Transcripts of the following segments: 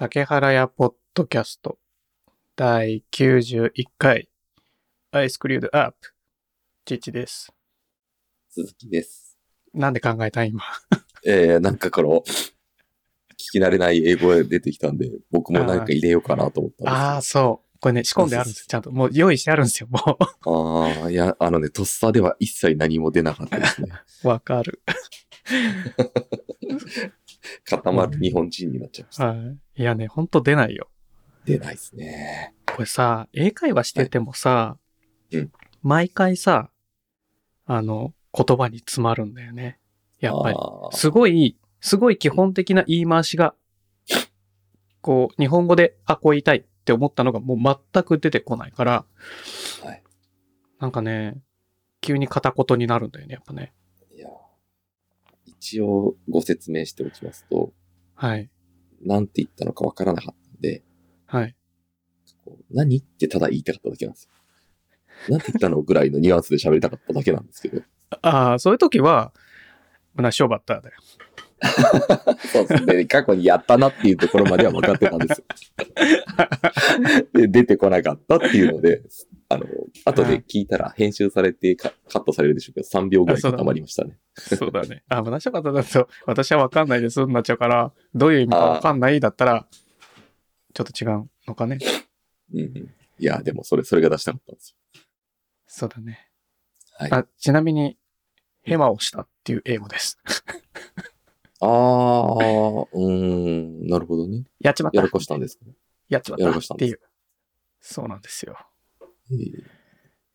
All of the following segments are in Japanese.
竹原屋ポッドキャスト第91回アイスクリュードアップチッチです。鈴木です。なんで考えた今？えー、なんかこの、聞き慣れない英語が出てきたんで、僕もなんか入れようかなと思ったんですああ、そう。これね、仕込んであるんですよ。ちゃんと。もう用意してあるんですよ。もけど。ああ、いや、あのね、とっさでは一切何も出なかったですね。う。わかる。固まる日本人になっちゃいました。はい。いやね、ほんと出ないよ。出ないですね。これさ、英会話しててもさ、いうん毎回さ、あの、言葉に詰まるんだよね。やっぱり。すごい、すごい基本的な言い回しが、こう、日本語で、あ、こう言いたいって思ったのがもう全く出てこないから、はい。なんかね、急に片言になるんだよね、やっぱね。一応ご説明しておきますと、はい。なんて言ったのかわからなかったんで、はい。何ってただ言いたかっただけなんですよ。なんて言ったのぐらいのニュアンスで喋りたかっただけなんですけど。ああ、そういう時は、胸ショーバッターだよ。そうですね。過去にやったなっていうところまでは分かってたんですよ。で、出てこなかったっていうので、あの、後で聞いたら編集されてカカットされるでしょうけど、3秒ぐらい固まりましたね。そうだね。あ、胸ショーバッターだと、私はわかんないですになっちゃうから、どういう意味かわかんないだったら、ちょっと違うのかね。うんうん、いや、でもそれ、それが出したかったんですそうだね。よ。はい。あ、ちなみに、ヘマをしたっていう英語です。あー、うーん、なるほどね。やっちまった。やらかしたんですかね。やっちまやらったっていうかしたんです。そうなんですよ。えー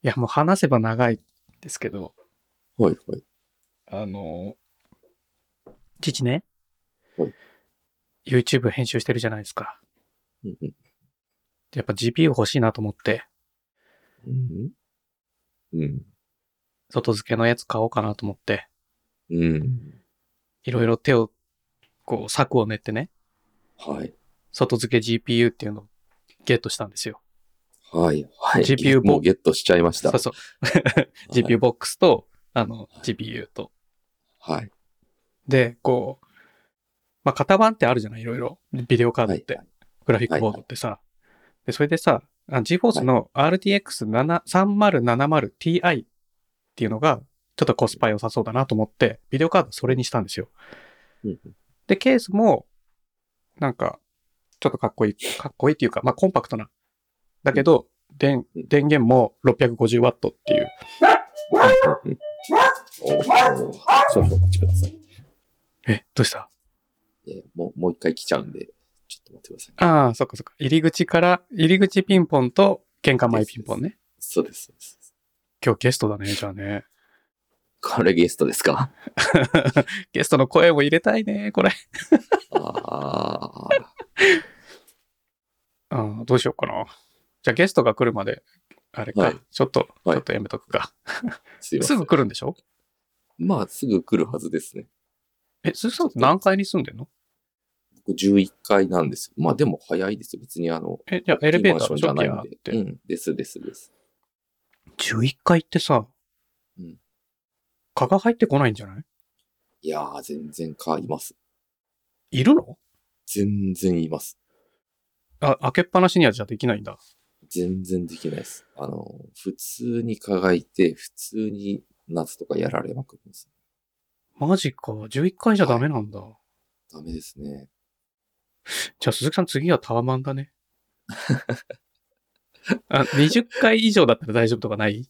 いや、もう話せば長いですけど、はい、はい。あの、父ねはい、YouTube 編集してるじゃないですか。うんうんやっぱ GPU 欲しいなと思って、うん。うん。外付けのやつ買おうかなと思って、うん。いろいろ手を、こう、策を練ってね、はい。外付け GPU っていうのをゲットしたんですよ。はい。はい。GPU もうゲットしちゃいました。そうそう。GPU ボックスと、あの、GPU と。はい。で、こう、まあ、型番ってあるじゃないいろいろ。ビデオカードって。はいグラフィックボードってさ。で、それでさ、あ GForce の RTX3070Ti っていうのが、ちょっとコスパ良さそうだなと思って、ビデオカードそれにしたんですよ。うんで、ケースも、なんか、ちょっとかっこいい、かっこいいっていうか、まあ、コンパクトな。だけど、電、うん電源も 650W っていう。少々お待ちください。え、どうしたえーもう、もう一回来ちゃうんで、ちょっと待ってください。ああ、そっかそっか。入り口から、入り口ピンポンと玄関前ピンポンね。そうです、そうです。今日ゲストだね、じゃあね。これゲストですか？ゲストの声も入れたいね、これ。あああ、どうしようかな。じゃあゲストが来るまで、あれか、はいちょっと、ちはいょっとやめとくか。ー、すす。ぐ来るんでしょ？まあ、すぐ来るはずですね。え、すずさんって何階に住んでんの？僕11階なんですよ。まあ、でも早いですよ。別にあの、え、じゃあエレベーターじゃないんで。て。うん、です、です、です。11階ってさ、うん蚊が入ってこないんじゃない？いやー、全然蚊います。いるの？全然います。あ、開けっぱなしにはじゃあできないんだ。全然できないです。あの、普通に蚊がいて、普通に夏とかやられまくります。マジか。11階じゃダメなんだ。ダメですね。じゃあ鈴木さん次はタワマンだね。あ、20階以上だったら大丈夫とかない？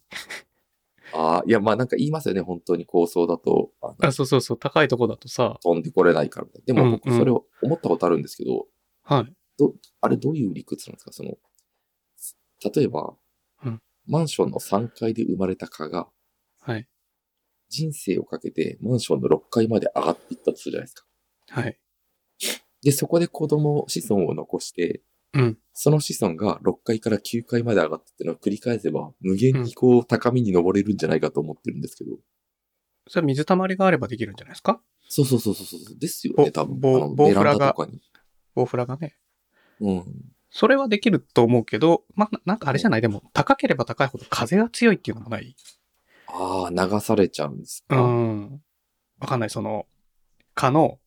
ああ、いや、まあなんか言いますよね。本当に高層だと、あそうそうそう。高いとこだとさ、飛んでこれないから。でも僕うんうんそれを思ったことあるんですけど、はい。あれどういう理屈なんですか？その、例えば、うんマンションの3階で生まれた蚊が、はい。人生をかけてマンションの6階まで上がっていったとするじゃないですか。はい。で、そこで子供、子孫を残して、うん。その子孫が6階から9階まで上がってってのを繰り返せば、無限にこう高みに登れるんじゃないかと思ってるんですけど。それは水たまりがあればできるんじゃないですか？そうそうそうそうそう。ですよぼね、多分。ボウフラがンダとかに。ボウフラがね。うん。それはできると思うけど、まあ、なんかあれじゃない？でも、高ければ高いほど風が強いっていうのもないああ、流されちゃうんですうか。ん。わかんない。その、蚊の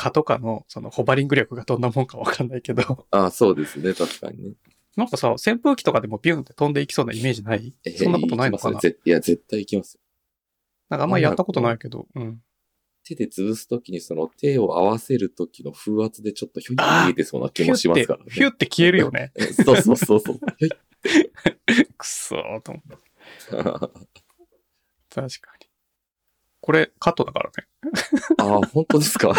蚊とかのそのホバリング力がどんなもんかわかんないけど、ああ、そうですね。確かにね。なんかさ、扇風機とかでもビュンって飛んでいきそうなイメージない？えそんなことないのかな？いや、絶対行きますよ。なんかあんまりやったことないけど、うん。手で潰すときにその手を合わせるときの風圧でちょっとひょいって逃げてそうな気もしますから、ね。ヒュって消えるよね。そうそうそうそう。くそーと思って。確かに。これカットだからね。ああ、本当ですか？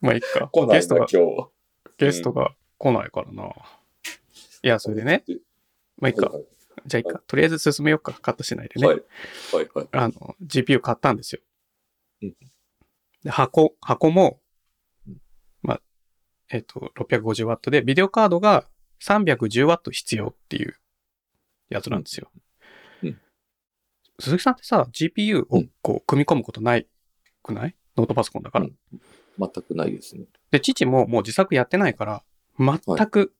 まあいいか。来ないな、ゲスト今が、日。ゲストが来ないからな。いや、それでね。まあいいか。はいじゃあいいか。とりあえず進めようか。カットしないでね。はい。はい。はい。あの、GPU 買ったんですよ。うんで、箱、箱もうん、まあ、えっ、と、650W で、ビデオカードが 310W 必要っていうやつなんですよ。うんうん鈴木さんってさ、GPU をこう、組み込むことないくない？ノートパソコンだから。うん全くないですね。で、父ももう自作やってないから、全く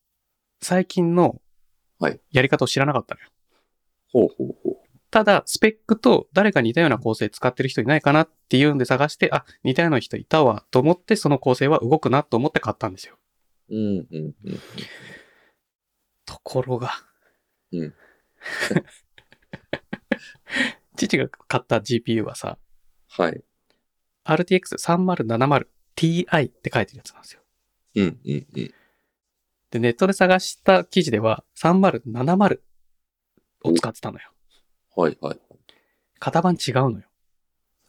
最近のはいやり方を知らなかったのよ。ほうほうほう。ただ、スペックと誰か似たような構成使ってる人いないかなっていうんで探して、あ、似たような人いたわと思って、その構成は動くなと思って買ったんですよ。うん、うん、うん。ところが。うん 父が買った GPU はさ、はい。RTX3070 Ti って書いてるやつなんですよ。うん、うん、うん。で、ネットで探した記事では3070を使ってたのよ。はい、はい。型番違うのよ。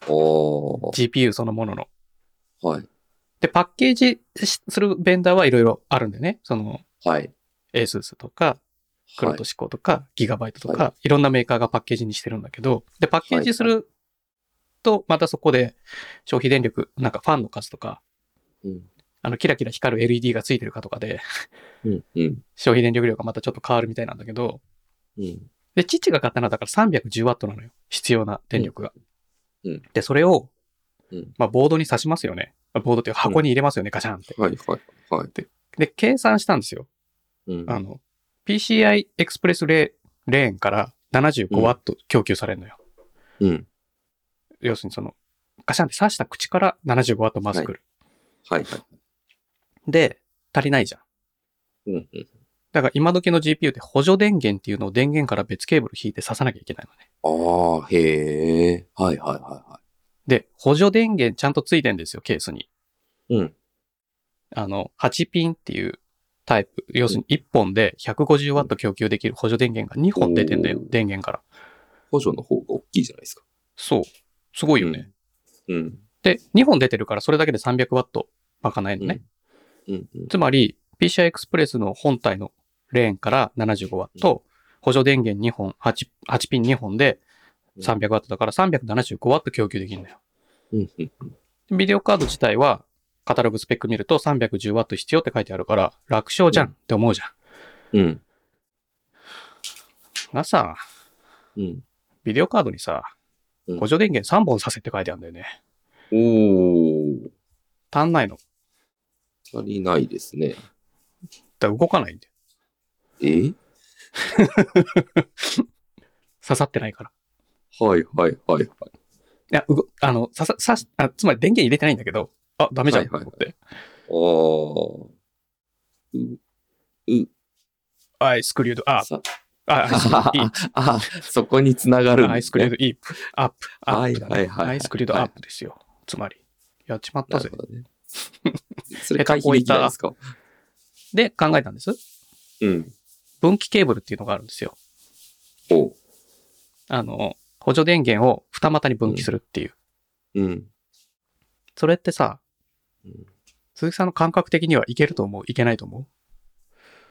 おー。GPU そのものの。はい。で、パッケージするベンダーはいろいろあるんでね。その、はい。ASUS とか、クロトシコとか、ギガバイトとか、、はいろんなメーカーがパッケージにしてるんだけど、で、パッケージすると、またそこで消費電力、なんかファンの数とか、うん。あの、キラキラ光る LED がついてるかとかで。消費電力量がまたちょっと変わるみたいなんだけど、うん。で、父が買ったのはだから 310W なのよ。必要な電力が。で、それを、うんまあ、ボードに挿しますよね。まあボードっていうか箱に入れますよね、ガシャンって。はい、はい、はい。で、計算したんですよ。うん。あの、PCI エクスプレスレレーンから 75W 供給されるのよ。うん。要するにその、ガシャンって刺した口から 75W まず来る。はい、はい。で、足りないじゃん。うん、うん。だから今時の GPU って補助電源っていうのを電源から別ケーブル引いて刺さなきゃいけないのね。ああ、へえ。はい、はい、はで、補助電源ちゃんとついてんですよ、ケースに。い、はい。うん。あの、8ピンっていうタイプ。要するに1本で 150W 供給できる補助電源が2本出てんだよ電源から。補助の方が大きいじゃないですか。そう。すごいよね。うん。で、2本出てるからそれだけで 300W 賄えるのね。うん、うん。つまり、PCI Express の本体のレーンから 75W と、補助電源2本、8, 8ピン2本で 300W だから 375W 供給できるんだよ。ビデオカード自体は、カタログスペック見ると 310W 必要って書いてあるから、楽勝じゃんって思うじゃん。うん。がさ、うん。ビデオカードにさ、うん補助電源3本させって書いてあるんだよね。おー。足んないの。足りないですね。だ動かないんだよ。え？刺さってないから。はい、はい、はい、はい。いや、うご、あの、ささ、さし、あ、つまり電源入れてないんだけど、あ、ダメじゃんとはいはい思って。あー。う、う、アイスクリュードアップ。さ、あ。あ、そこに繋がるんアイス。クリュードイープ。アップ。アップだね。はいはいはいはいアイスクリュードアップですよ。つまり。やっちまったぜね。それ回避できないですか？で、考えたんです。うん。分岐ケーブルっていうのがあるんですよ。おう。あの、補助電源を二股に分岐するっていう。うん。それってさ、うん鈴木さんの感覚的にはいけると思う？いけないと思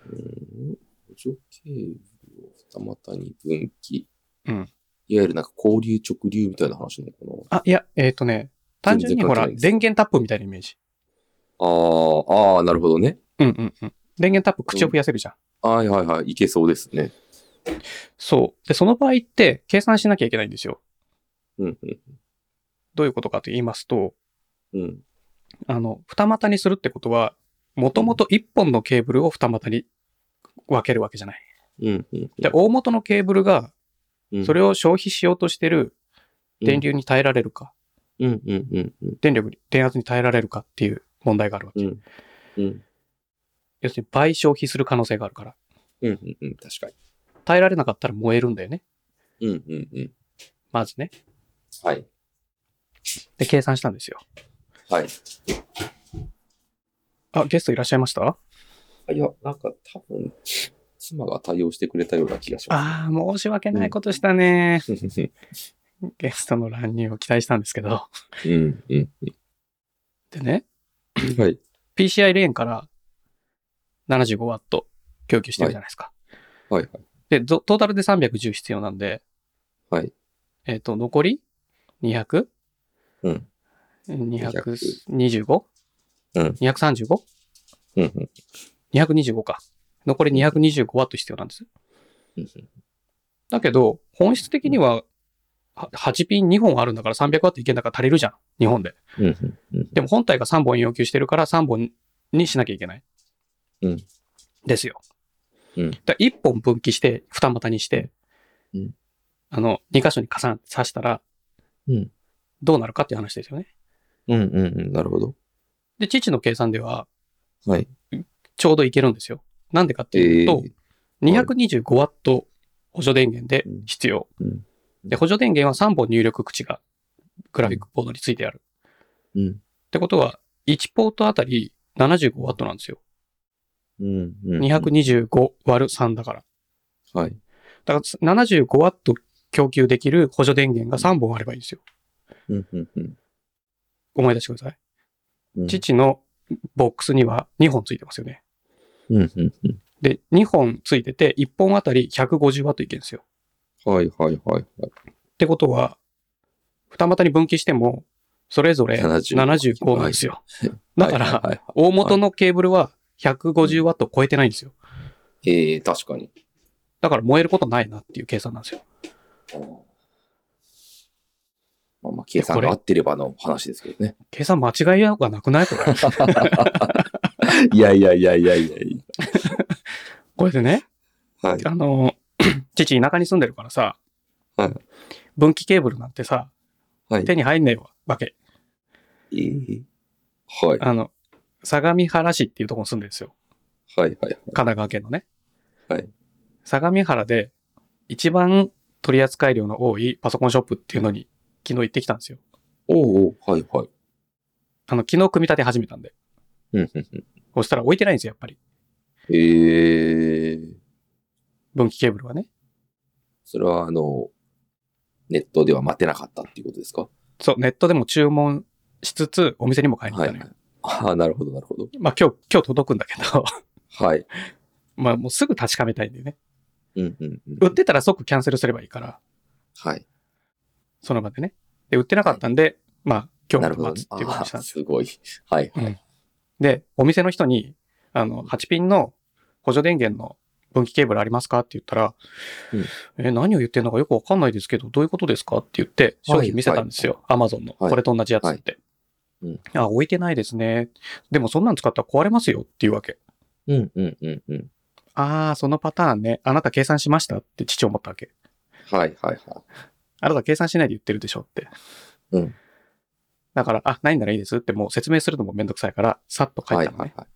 う？ん補助ケーブルを二股に分岐。うんいわゆるなんか交流直流みたいな話なのかな？うあ、いや、えっ、とね、単純にほら、電源タップみたいなイメージ。ああ、ああ、なるほどね。うんうんうん。電源タップ口を増やせるじゃん。はいはいはい。いけそうですね。そう。で、その場合って計算しなきゃいけないんですよ。うん、うん、どういうことかと言いますと、うん。あの、二股にするってことは、もともと一本のケーブルを二股に分けるわけじゃない。うん、うん。で、大元のケーブルが、うん、それを消費しようとしてる電流に耐えられるか。うんうんうんうん。電力に、電圧に耐えられるかっていう問題があるわけ。うん。うん。要するに倍消費する可能性があるから。うんうんうん。確か耐えられなかったら燃えるんだよね。に。うんうんうん。まずね。はい。で、計算したんですよ。はい。あ、ゲストいらっしゃいました？あいや、なんか多分、妻が対応してくれたような気がしまああ、申し訳ないことしたね。す。ゲストの乱入を期待したんですけど。うんうん。でね、はい。PCI レーンから 75W 供給してるじゃないですか。はいはい。で、トトータルで310必要なんで、はい。えっ、と、残り 200?225? うん。225? うん。235?225 うんうん。か。残り 225W 必要なんです。うんだけど、本質的には、は8ピン2本あるんだから 300W いけんだから足りるじゃん。日本で。うん。でも本体が3本要求してるから3本にしなきゃいけない。うん。ですよ。うんだ1本分岐して、二股にして、うんあの、2箇所に重ね、刺したら、うんどうなるかっていう話ですよね。うんうんうん。なるほど。で、父の計算では、はい。ちょうどいけるんですよ。なんでかっていうと、225W 補助電源で必要。うんで、補助電源は3本入力口がグラフィックボードについてある。うん。ってことは、1ポートあたり 75W なんですよ。うんうん。225割る3だから。はい。だから 75W 供給できる補助電源が3本あればいいんですよ。うんうんうん。思い出してください。うん父のボックスには2本ついてますよね。うんうんうん。で、2本ついてて、1本あたり 150W いけるんですよ。はいはいはいはい。ってことは、二股に分岐しても、それぞれ75 75なんですよ。だから、大元のケーブルは 150W 超えてないんですよ。ええ確かに。だから燃えることないなっていう計算なんですよ。まあまあ、計算が合ってればの話ですけどね。計算間違いがなくない？これ。いやいやいやいやいやい これでね、や。はい。あの、父田舎に住んでるからさ、はい分岐ケーブルなんてさ、はい。手に入んねえわけ。ええはい。あの、相模原市っていうところに住んでるんですよ。はいはいはい。神奈川県のね。はい。相模原で一番取り扱い量の多いパソコンショップっていうのに昨日行ってきたんですよ。おうおうはいはい。あの、昨日組み立て始めたんで。うんうんうん。そしたら置いてないんですよ、やっぱり。ええ分岐ケーブルはね。それはあの、ネットでは待てなかったっていうことですか？そう、ネットでも注文しつつ、お店にも買いに行ったのよ。はいはい。ああ、なるほどなるほど。まあ今日、今日届くんだけど、はい。まあもうすぐ確かめたいんだよね。うんうんうん。売ってたら即キャンセルすればいいから、はい。その場でね。で、売ってなかったんで、まあ今日なるほどね。待つっていうことしたんですよ。すごい。はいはい。うんで、お店の人に、あの、8ピンの補助電源の分岐ケーブルありますかって言ったら、え、何を言ってんのかよくわかんないですけど、どういうことですかって言って、商品見せたんですよ。アマゾンの。はいこれと同じやつって。うんあ、置いてないですね。でもそんなん使ったら壊れますよっていうわけ。うんうんうんうん。ああ、そのパターンね。あなた計算しましたって父思ったわけ。はいはいはあなた計算しないで言ってるでしょって。うんだから、あ、ないならいいですってもう説明するのもめんどくさいから、さっとい。書たのね。はいいはいはい。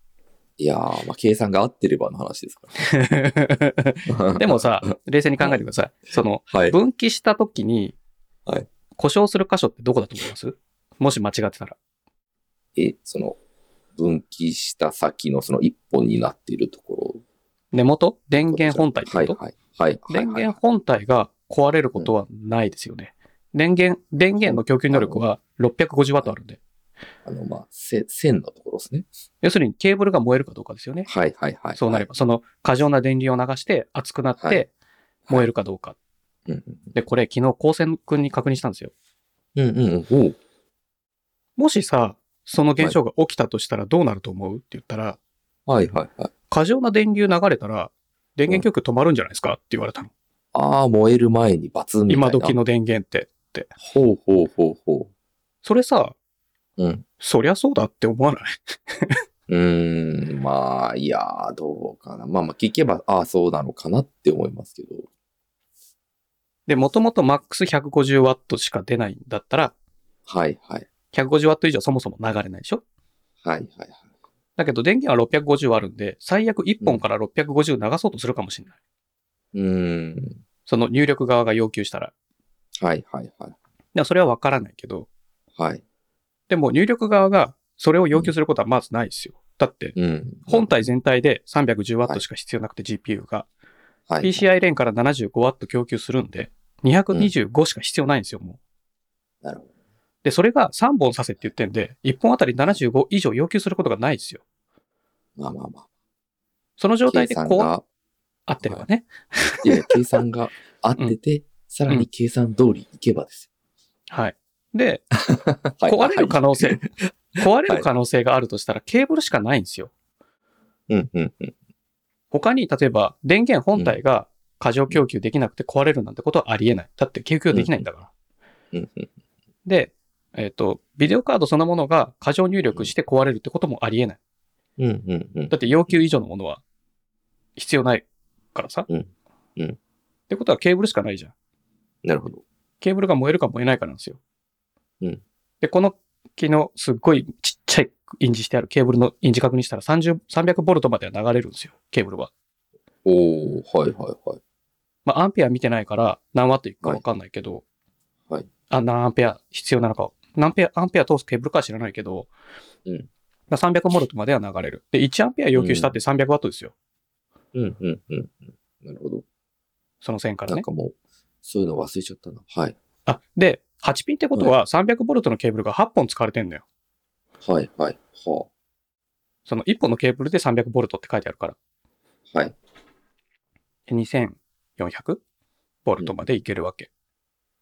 いやー、まあ、計算が合ってればの話ですから。でもさ、冷静に考えてください。その、はい。分岐した時に、はい故障する箇所ってどこだと思います？もし間違ってたら。え、その、分岐した先のその一本になっているところ。根元？電源本体ってこと、はいはい。はい。はい電源本体が壊れることはないですよね。電源、電源の供給能力は 650W あるんで。あの、まあ、せ線のところですね。要するにケーブルが燃えるかどうかですよね。はいはいはい。そうなれば、その過剰な電流を流して熱くなっはて燃えるかどうか。で、これ昨日高専君に確認したんですよ。うんうんうん。もしさ、その現象が起きたとしたらどうなると思うって言ったら、はいはいはい。過剰な電流流れたら電源供給止まるんじゃないですか？って言われたの。ああ、燃える前にバツンみたいな。今時。の電源って。ほうほうほうほそれさ、う。うん。そりゃそうだって思わない？うーん、まあ、いやー、どうかな。まあまあ、聞けば、ああ、そうなのかなって思いますけど。で、もともとマックス 150W しか出ないんだったら、はいはい。150W 以上そもそも流れないでしょ？はいはいはい。だけど電源は650あるんで、最悪1本から650流そうとするかもしれない。うーん。その入力側が要求したら。はいはいはい。でもそれはわからないけど、はい。でも入力側がそれを要求することはまずないですよ。だって、うん。本体全体で 310W しか必要なくて GPU が、はい。PCI レーンから 75W 供給するんで、225しか必要ないんですよ、もう。なるほど。で、それが3本させって言ってんで、1本あたり75以上要求することがないですよ。まあまあまあ。その状態計でこう合ってればね。いや、計算が合ってて、さらに計算通りいけばですはい。で、よ。はい壊れる可能性、はい壊れる可能性があるとしたらケーブルしかないんですよ。うんうんうん。他に、例えば電源本体が過剰供給できなくて壊れるなんてことはありえない。だって供給できないんだから。うんうん。で、えっ、と、ビデオカードそのものが過剰入力して壊れるってこともありえない。うんうんうん。だって要求以上のものは必要ないからさ。うんうんってことはケーブルしかないじゃん。なるほど。ケーブルが燃えるか燃えないかなんですよ。うんで、この機能、すっごいちっちゃい印字してあるケーブルの印字確認したら30、300ボルトまでは流れるんですよ、ケーブルは。おー、はいはいはい。まあ、アンペア見てないから何ワットいくかわかんないけど、はいあ、何アンペア必要なのか、何ペア、アンペア通すケーブルかは知らないけど、うんまあ、300ボルトまでは流れる。で、1アンペア要求したって300ワットですよ。うんうんうんうん。なるほど。その線からね。なんかもう、そういうの忘れちゃったな。はい。あ、で、8ピンってことは300ボルトのケーブルが8本使われてんだよ。はいはい。はその1本のケーブルで300ボルトって書いてあるから。あ。はい。2400ボルトまでいけるわけ。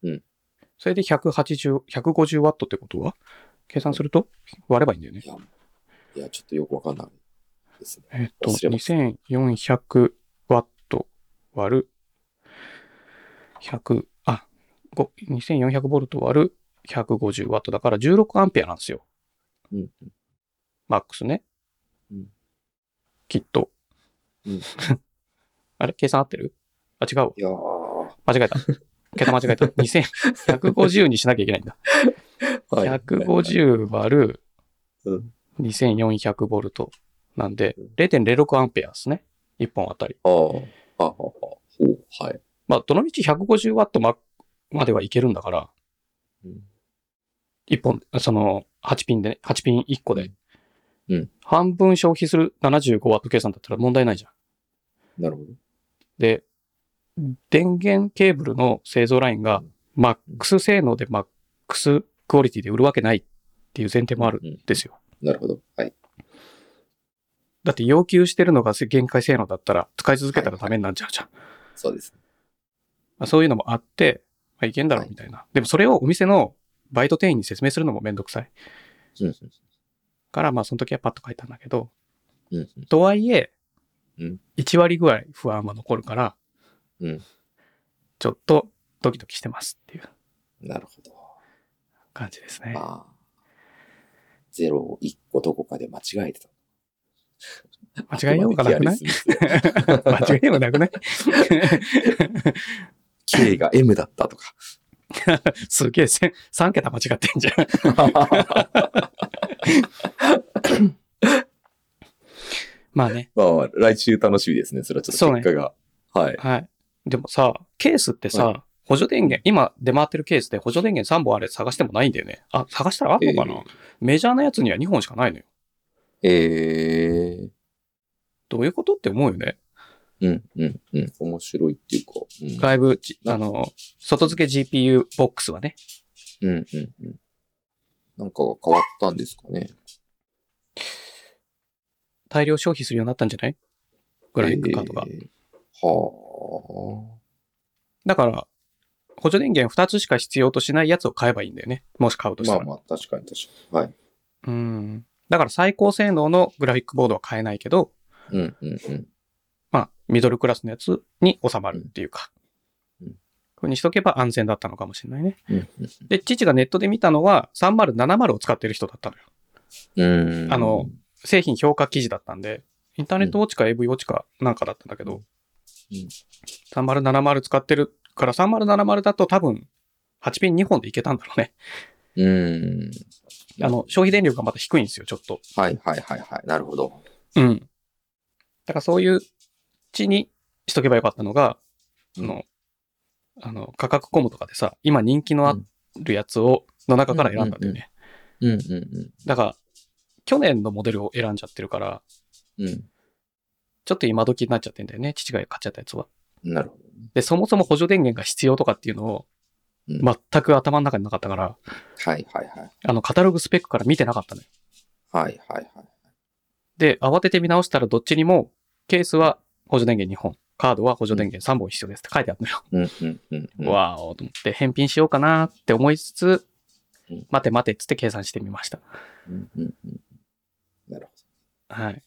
うん。それで180、150ワットってことは計算すると割ればいいんだよね。いや、いや、ちょっとよくわかんないですね。えっと、忘れまし2400ワット割る100、あ、ご2400ボルト割る150ワットだから16アンペアなんですよ。うん。マックスね。うんきっと。うん あれ？計算合ってる？あ、違うわ。いやー。間違えた。桁間違えた。2150にしなきゃいけないんだ。はい150割るうん2400ボルトなんでうん、0.06アンペアですね。1本あたり。ああ。ああ。ほう、はい。まあ、どのみち150ワットままではいけるんだから、うん1本、その、8ピンでね、8ピン1個で。うん半分消費する75ワット計算だったら問題ないじゃん。なるほど。で、電源ケーブルの製造ラインがマックス性能でマックスクオリティで売るわけないっていう前提もあるんですよ。なるほど。はい。だって要求してるのが限界性能だったら使い続けたらダメになっちゃうじゃん。そうです。まあ、そういうのもあって、まあ、いけんだろうみたいな。でもそれをお店のバイト店員に説明するのもめんどくさい。うん。から、まあその時はパッと書いたんだけど、うん。とはいえ、うん1割ぐらい不安は残るから、うんちょっとドキドキしてますっていうなるほど。感じですね。まあ、ゼロを一個どこかで間違えてた。間違えようがなくない？間違えようがなくない？K が M だったとか。すげえせん3桁間違ってんじゃん。まあね。まあ、来週楽しみですね。それはちょっと結果が。はい。はい。でもさ、ケースってさ、は補助電源、今出回ってるケースで補助電源3本あれ探してもないんだよね。あ、探したらあんのかな、えーメジャーなやつには2本しかないのよ。えー、どういうことって思うよね。うん、うん、うん。面白いっていうか。うん、外部、じなあの、外付け GPU ボックスはね。うん、うん、うん。なんかが変わったんですかね。大量消費するようになったんじゃない？グラフィックカードが。えーはだから、補助電源2つしか必要としないやつを買えばいいんだよね。もし買うとあ。したら。まあまあ、確かに確かに。はい。うん。だから最高性能のグラフィックボードは買えないけど、うん、うん、うん。まあ、ミドルクラスのやつに収まるっていうか。うんこれにしとけば安全だったのかもしれないね。うん、うんで、父がネットで見たのは3070を使ってる人だったのよ。うん。あの、製品評価記事だったんで、インターネットウォッチか AV ウォッチかなんかだったんだけど、うん3070使ってるから3070だと多分8ピン2本でいけたんだろうね。うん。あの、消費電力がまた低いんですよ、ちょっと。はいはいはいはい。なるほど。うん。だからそういう地にしとけばよかったのが、うんあの、あの、価格コムとかでさ、今人気のあるやつを、の中から選んだんだよね。うんうんだから、去年のモデルを選んじゃってるから、うん。うちょっと今時になっちゃってんだよね、父が買っちゃったやつは。ん。なるほど。で、そもそも補助電源が必要とかっていうのを、うん全く頭の中になかったから、はいはいはい。あの、カタログスペックから見てなかったのよ。はいはいはい。で、慌てて見直したらどっちにも、ケースは補助電源2本、カードは補助電源3本必要ですって書いてあるのよ。うんうんうんうん。わーおと思って返品しようかなって思いつつうん、待て待てっつって計算してみました。うんうんうん。なるほはい。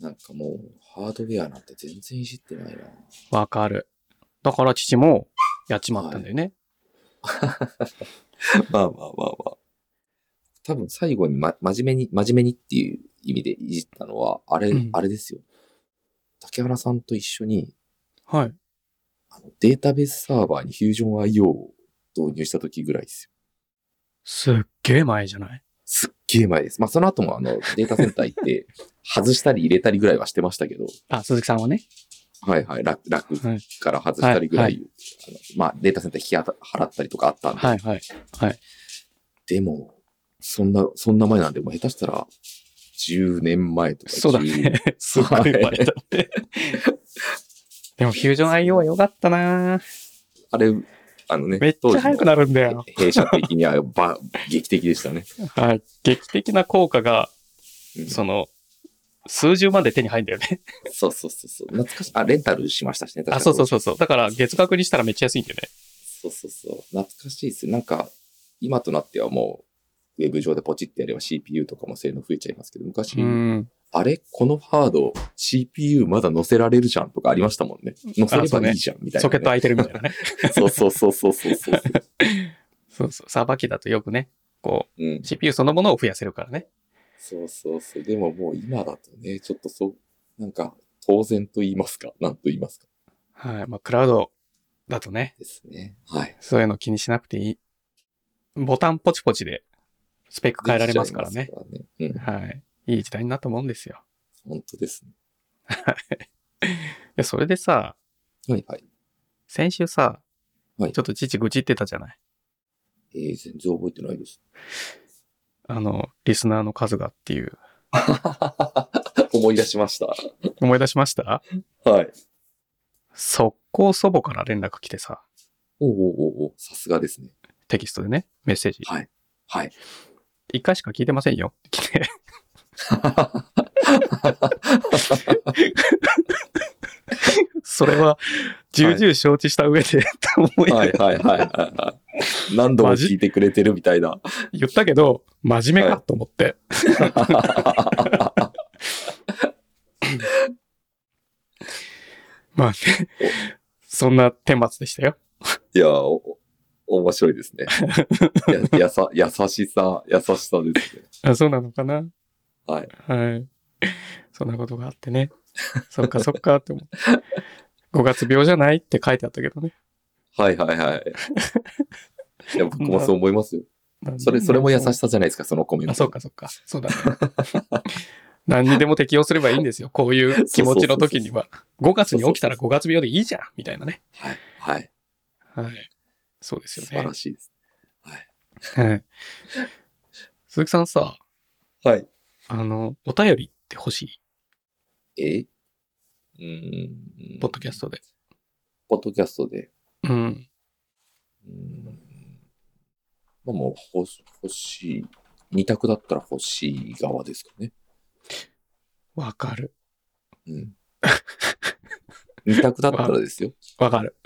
ど。なんかもう、ハードウェアなんて全然いじってないな。わかる。だから父もやっちまったんだよね。まあまあまあまあ。多分最後に、ま、真面目に、真面目にっていう意味でいじったのは、あれ、うんあれですよ。竹原さんと一緒に、はい。あのデータベースサーバーに FusionIO を導入した時ぐらいですよ。すっげえ前じゃない？すっげえ前です。まあその後もあのデータセンター行って、外したり入れたりぐらいはしてましたけど、あ、鈴木さんはね。はいはい、楽、楽はい。から外したりぐらい、はいあのまあデータセンター引き払ったりとかあったんで、はいはい。はい。でも、そんな、そんな前なんで、もう下手したら、10年前とか。そうだね。すっごい前だね。でもフュージョン IO は良かったなあれ、あのね、めっちゃ速くなるんだよ。弊社的にはば劇的でしたね。はい。劇的な効果が、うんその、数十万で手に入るんだよね。そうそうそうそう。懐かしい。あ、レンタルしましたしね。あ、そうそうそそうそう。だから月額にしたらめっちゃ安いんだよね。う。そうそうそう。懐かしいですなんか、今となってはもう、ウェブ上でポチってやれば CPU とかも性能増えちゃいますけど、昔、うん。あれ？このハード、CPU まだ載せられるじゃんとかありましたもんね。載せればいいじゃん、みたいな、ね。ソケット空いてるみたいなね。そうそうそうそうそうそう。そうそう。サーバー機だとよくね、こうんう、。CPU そのものを増やせるからね。そうそうそう。でももう今だとね、ちょっとそう、なんか、当然と言いますか、なんと言いますか。はい。まあ、クラウドだとね、ですね。はい。そういうの気にしなくていい。ボタンポチポチでスペック変えられますからねらね。うん。はい。いい時代になったもんですよ。本当ですね。いや、それでさ、はいはい。先週さ、はいちょっと父愚痴ってたじゃない。えー、全然覚えてないです。あの、リスナーの数がっていう。思い出しました。思い出しました？はい。速攻祖母から連絡来てさ、おうおうおうおうさすがですね。テキストでね、メッセージ。はい。はい。一回しか聞いてませんよ来て。それは、重々承知した上で、と思いながらはいはいはいはいはい。何度も聞いてくれてるみたいな。言ったけど、真面目かはと思って。まあね、そんな顛末でしたよ。いや、お面白いですね。ややさ、優しさ、優しさですね。あそうなのかなはい。はい。そんなことがあってね。そっかそっかって思って。5月病じゃないって書いてあったけどね。はいはいはい。いや、僕もそう思いますよ。それ、それも優しさじゃないですか、そのコメント。あ、そうかそうか。そうだね。何にでも適用すればいいんですよ。こういう気持ちの時には。5月に起きたら5月病でいいじゃんみたいなね。はい。はい。はい。そうですよね素晴ら。しいです。はい。はい。鈴木さんさ、はい。あの、お便りって欲しいえ？うーん。ポッドキャストで。ポッドキャストで。うん。うーん。まあもう、欲しい。二択だったら欲しい側ですかね。わかる。うん。二択だったらですよ。わかる。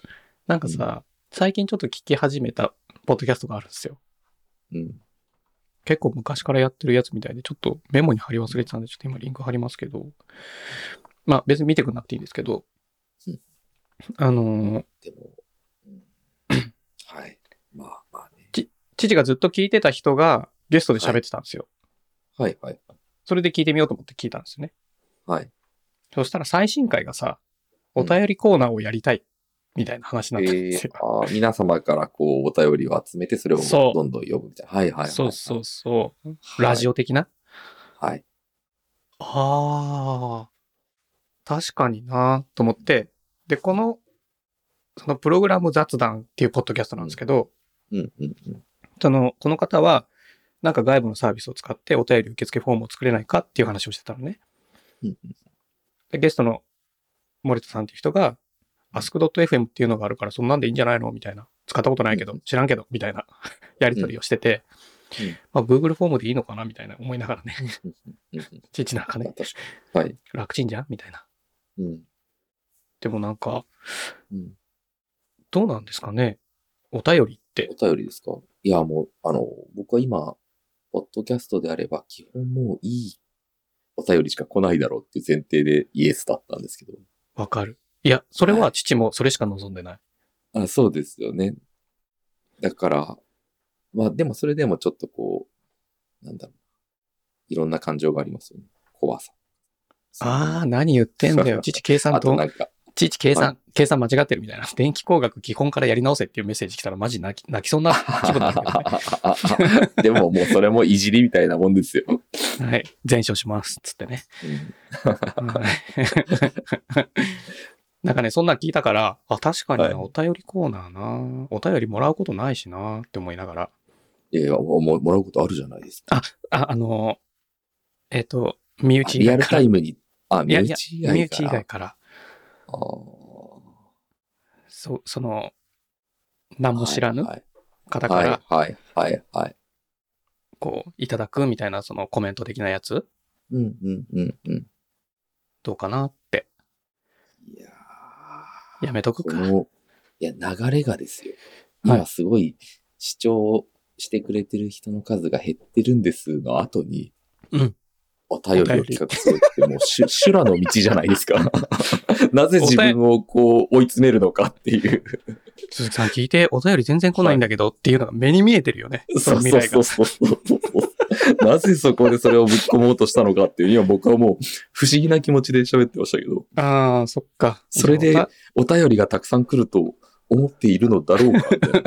なんかさ、最近ちょっと聞き始めたポッドキャストがあるんですよ。うん。結構昔からやってるやつみたいで、ちょっとメモに貼り忘れてたんで、ちょっと今リンク貼りますけど、まあ別に見てくんなくていいんですけどうん、あのーでも、うん はい。まあまあね。父がずっと聞いてた人がゲストで喋ってたんですよ。はいはい。それで聞いてみようと思って聞いたんですよね。はい。そしたら最新回がさ、お便りコーナーをやりたいっみたいな話にえなったんですーよ。あー皆様からこう、お便りを集めて、それをどんどん読むみたいな。はいはいはい。そうそうそう。はいラジオ的な、はい。ああ、確かになと思って、で、この、そのプログラム雑談っていうポッドキャストなんですけど、うんうんうん。その、この方は、なんか外部のサービスを使ってお便り受付フォームを作れないかっていう話をしてたのね。うんでゲストの森田さんっていう人が、ask.fm っていうのがあるから、そんなんでいいんじゃないの？みたいな。使ったことないけど、知らんけど、みたいな やりとりをしてて、うんまあ、Google フォームでいいのかな？みたいな思いながらね、うんうんうんちいちなんかね。はい。楽ちんじゃん？みたいな。うん。でもなんか、うん。どうなんですかね？お便りってお。便りですか？いや、もう、あの、僕は今、ポッドキャストであれば、基本もういいお便りしか来ないだろうっていう前提でイエスだったんですけど。わかる。いや、それは父もそれしか望んでない。あそうですよね。だから、まあでもそれでもちょっとこう、なんだろう。いろんな感情がありますよね。怖さ。ああ、何言ってんだよ。父計算とな、んか、父計算、は計算間違ってるみたいな。電気工学基本からやり直せっていうメッセージ来たらマジ泣き泣きそうな気分だけどね。でももうそれもいじりみたいなもんですよ。はい。全勝します。つってね。うんはいなんかね、そんなん聞いたから、あ、確かにはいな、お便りコーナーな。お便りもらうことないしなって思いながら。いやいや、もももらうことあるじゃないですか。あ、あの、えっ、と、身内以リアル。タイムに、あ、身内以外身内以から外から。あーそ、その、何も知らぬはい方から、はい、はい、はい、はい。こう、いただくみたいな、そのコメント的なやつ、うん、うん、うん、うん。どうかな？っやめとくか。いや、流れがですよ。はい今すごい視聴してくれてる人の数が減ってるんですの後に、うんお便りを企画するってもう修修羅の道じゃないですか。なぜ自分をこう追い詰めるのかっていう。鈴木さん聞いて、お便り全然来ないんだけどっていうのが目に見えてるよね。その未来が。そうそうそうそう。なぜそこでそれをぶっ込もうとしたのかっていう、今僕はもう不思議な気持ちで喋ってましたけど、ああ、そっか。それでお便りがたくさん来ると思っているのだろうかみたいな。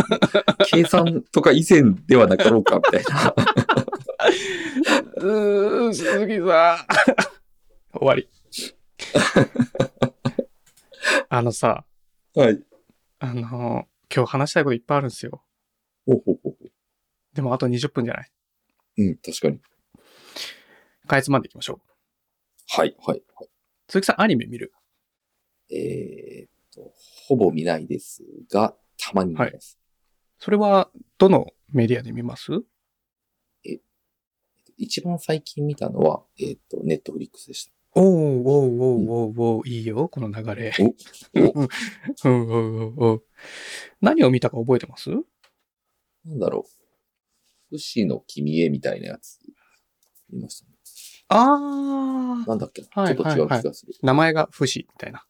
計算とか以前ではなかろうかみたいな。うーん、鈴木さん。終わり。あのさ、はい。あの、今日話したいこといっぱいあるんですよ。ほうほうほうほでもあと20分じゃない？う。うん、確かに。かいつまんでいきましょう。はい、はい。はい鈴木さん、アニメ見る？えーっと、ほぼ見ないですが、たまに見ます。それは、どのメディアで見ます？一番最近見たのは、えーっと、ネットフリックスでした。おーおーおーおーおーいいよ、この流れ。おお うんうんうんうん何を見たか覚えてます？なんだろう。不死の君へみたいなやつ、見ましたね。ああ、なんだっけ？な、はいちょっと違う気がする。名前が不死みたいな。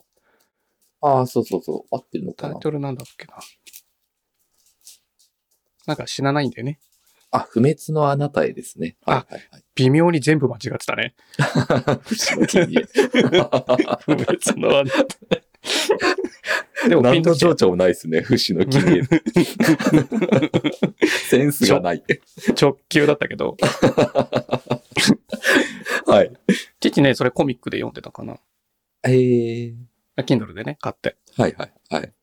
ああ、そうそうそう。合ってるのかな？タイトルなんだっけな。なんか死なないんだよね。あ、不滅のあなたへですね。はいはいはい。微妙に全部間違ってたね。不死の君へ。不滅のあなた。でもピ何の情緒もないですね。不死の君へ。センスがない。直球だったけど、はい。父ね、それコミックで読んでたかな。えー。Kindle でね、買って。はいはいはい。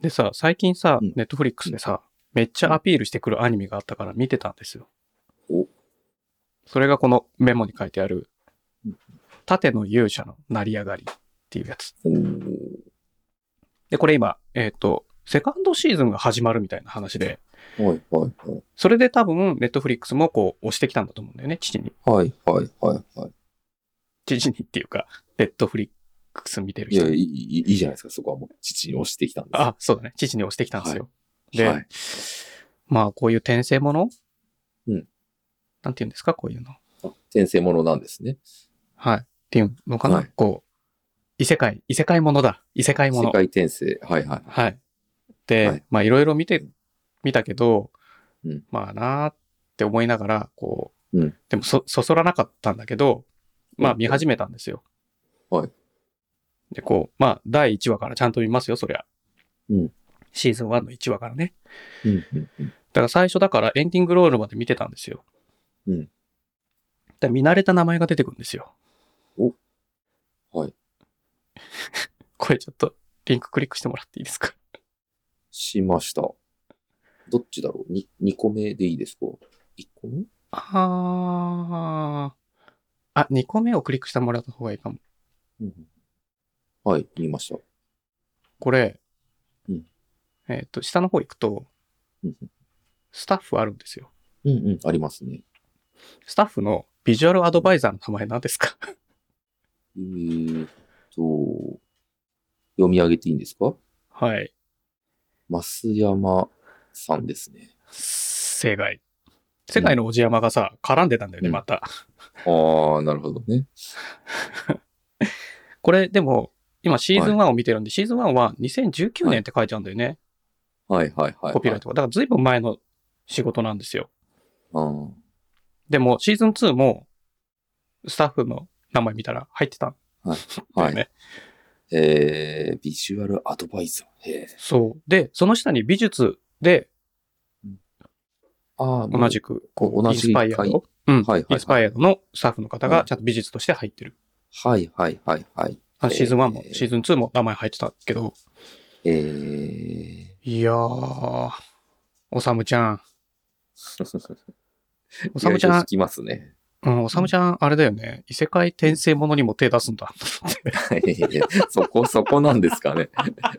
でさ、最近さうん、ネットフリックスでさ、めっちゃアピールしてくるアニメがあったから見てたんですよ。おそれがこのメモに書いてあるうん、盾の勇者の成り上がりっていうやつ。で、これ今、えっ、と、セカンドシーズンが始まるみたいな話で、はいはいはい。それで多分、ネットフリックスもこう、押してきたんだと思うんだよね、父に。はいはいはいは父にっていうか、ネットフリックス見てるい。いや、人いい、いいいいじゃないですか。そこはもう父に押してきたんです。あ、そうだね。父に押してきたんですよ。で、はい。まあ、こういう転生もの？うん。なんて言うんですか、こういうの。あ転生ものなんですね。はい。っていうのかな、はいこう、異世界、異世界ものだ。異世界もの。世界転生。はいはい。はい。で、はいまあ、いろいろ見て、見たけど、うんまあなーって思いながら、こう、うんでもそ、そそらなかったんだけど、まあうん見始めたんですよ。はい。で、こう、まあ、第1話からちゃんと見ますよ、そりゃ。うんシーズン1の1話からね。うん。だから最初だからエンディングロールまで見てたんですよ。うんだから見慣れた名前が出てくるんですよ。おはい。これちょっとリンククリックしてもらっていいですか？しました。どっちだろう ?2、二個目でいいですか ?1 個目？あー。あ、2個目をクリックしてもらった方がいいかも。うん。はい、見ました。これ、うんえっ、と、下の方行くとうん、スタッフあるんですよ。うんうん、ありますね。スタッフのビジュアルアドバイザーの名前何ですか？えーっと、読み上げていいんですか？はい。増山さんですね。正解。世界のおじやまがさ、絡んでたんだよね、うんまた。ああ、なるほどね。これ、でも、今シーズン1を見てるんで、シーズン1は2019年って書いてあるんだよね。はいはいはい。コピーライトが。だから随分前の仕事なんですよ。あでも、シーズン2も、スタッフの名前見たら入ってたんあだはい。よね。えー、ビジュアルアドバイザー。へえ。そう。で、その下に美術でああ、同じく、こう、同じインスパイアド、うん、はいはいはいインスパイアドのスタッフの方はいがちゃんと美術として入ってる。はいはいはいはい。あシーズン1もえーシーズン2も名前入ってたけど、えー。いやー、おさむちゃん。お おさむちゃん聞、きますね。うん、おさむちゃん、あれだよね。異世界転生ものにも手出すんだ。そこ、そこなんですかね。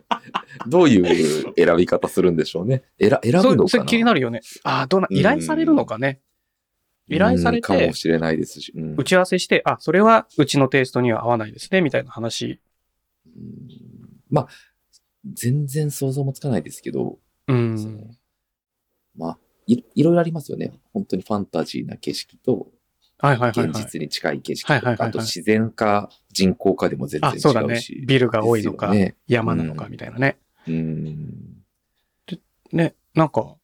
どういう選び方するんでしょうね。選選ぶのかな？それ気になるよね。ああ、どうな、依頼されるのかね。依頼されうんかても、しれないですし。うん打ち合わせして、あ、それはうちのテイストには合わないですね、みたいな話。うんまあ、全然想像もつかないですけど、うん。まあい、いろいろありますよね。本当にファンタジーな景色と、はいはいはい、現はい。実に近い景色とか、はいはいはいはいあと自然か人工かでも全然あ、違うし。そうだね。ビルが多いのか、ね。山なのか、みたいなね。うん。ね、なんか、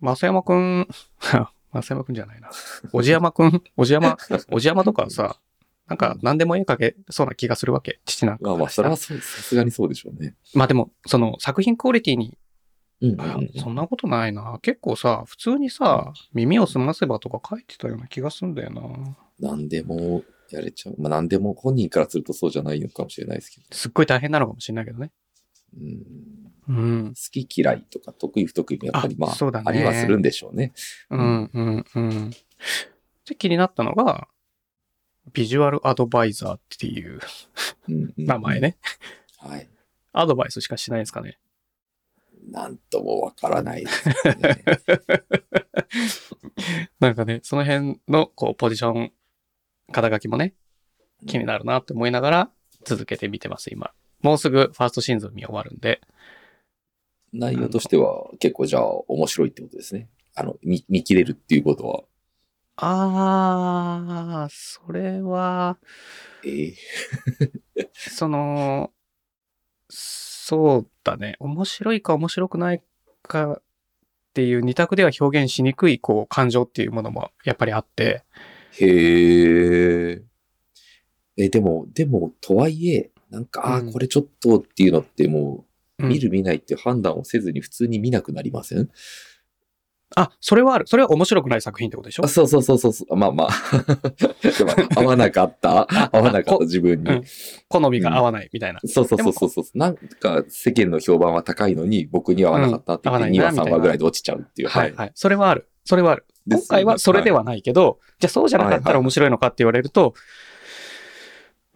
増山くん、増山くんじゃないな。おじやまくん、おじやま、おじやまとかさ、なんか何でも絵描けそうな気がするわけ。父なんかまあまあ、それはさすがにそうでしょうね。まあでも、その作品クオリティに、うんうんあうんそんなことないな。結構さ、普通にさ、耳を澄ませばとか書いてたような気がするんだよな。何でもやれちゃう。まあ何でも本人からするとそうじゃないのかもしれないですけど。すっごい大変なのかもしれないけどね。うん、うん。好き嫌いとか得意不得意もやっぱりあまあ、そうだねありはするんでしょうね。うん、うん、うん。で、気になったのが、ビジュアルアドバイザーっていううんうん名前。ね。はい。アドバイスしかしないんですかね。なんともわからないですね。なんかね、その辺の、こう、ポジション、肩書きもね、気になるなって思いながら続けて見てます、今。もうすぐファーストシーズン見終わるんで。内容としては結構じゃあ面白いってことですね。あの、見、見切れるっていうことは。あー、それは、ええ その、そうだね。面白いか面白くないかっていう二択では表現しにくい、こう、感情っていうものもやっぱりあって。へえ。え、でも、でも、とはいえ、なんか、ああ、うんこれちょっとっていうのってもう、うん見る見ないって判断をせずに普通に見なくなりません？あ、それはある。それは面白くない作品ってことでしょ？あそうそうそうそうそう。まあまあ。でも合わなかった。合わなかった自分に。うん好みが合わないみたいな。そうそうそうそうそう。なんか世間の評判は高いのに僕には合わなかったって言ってうん2話3合わないなみたいな話ぐらいで落ちちゃうっていう。はいはい。それはある。それはある。今回はそれではないけど、じゃあそうじゃなかったら面白いのかって言われると、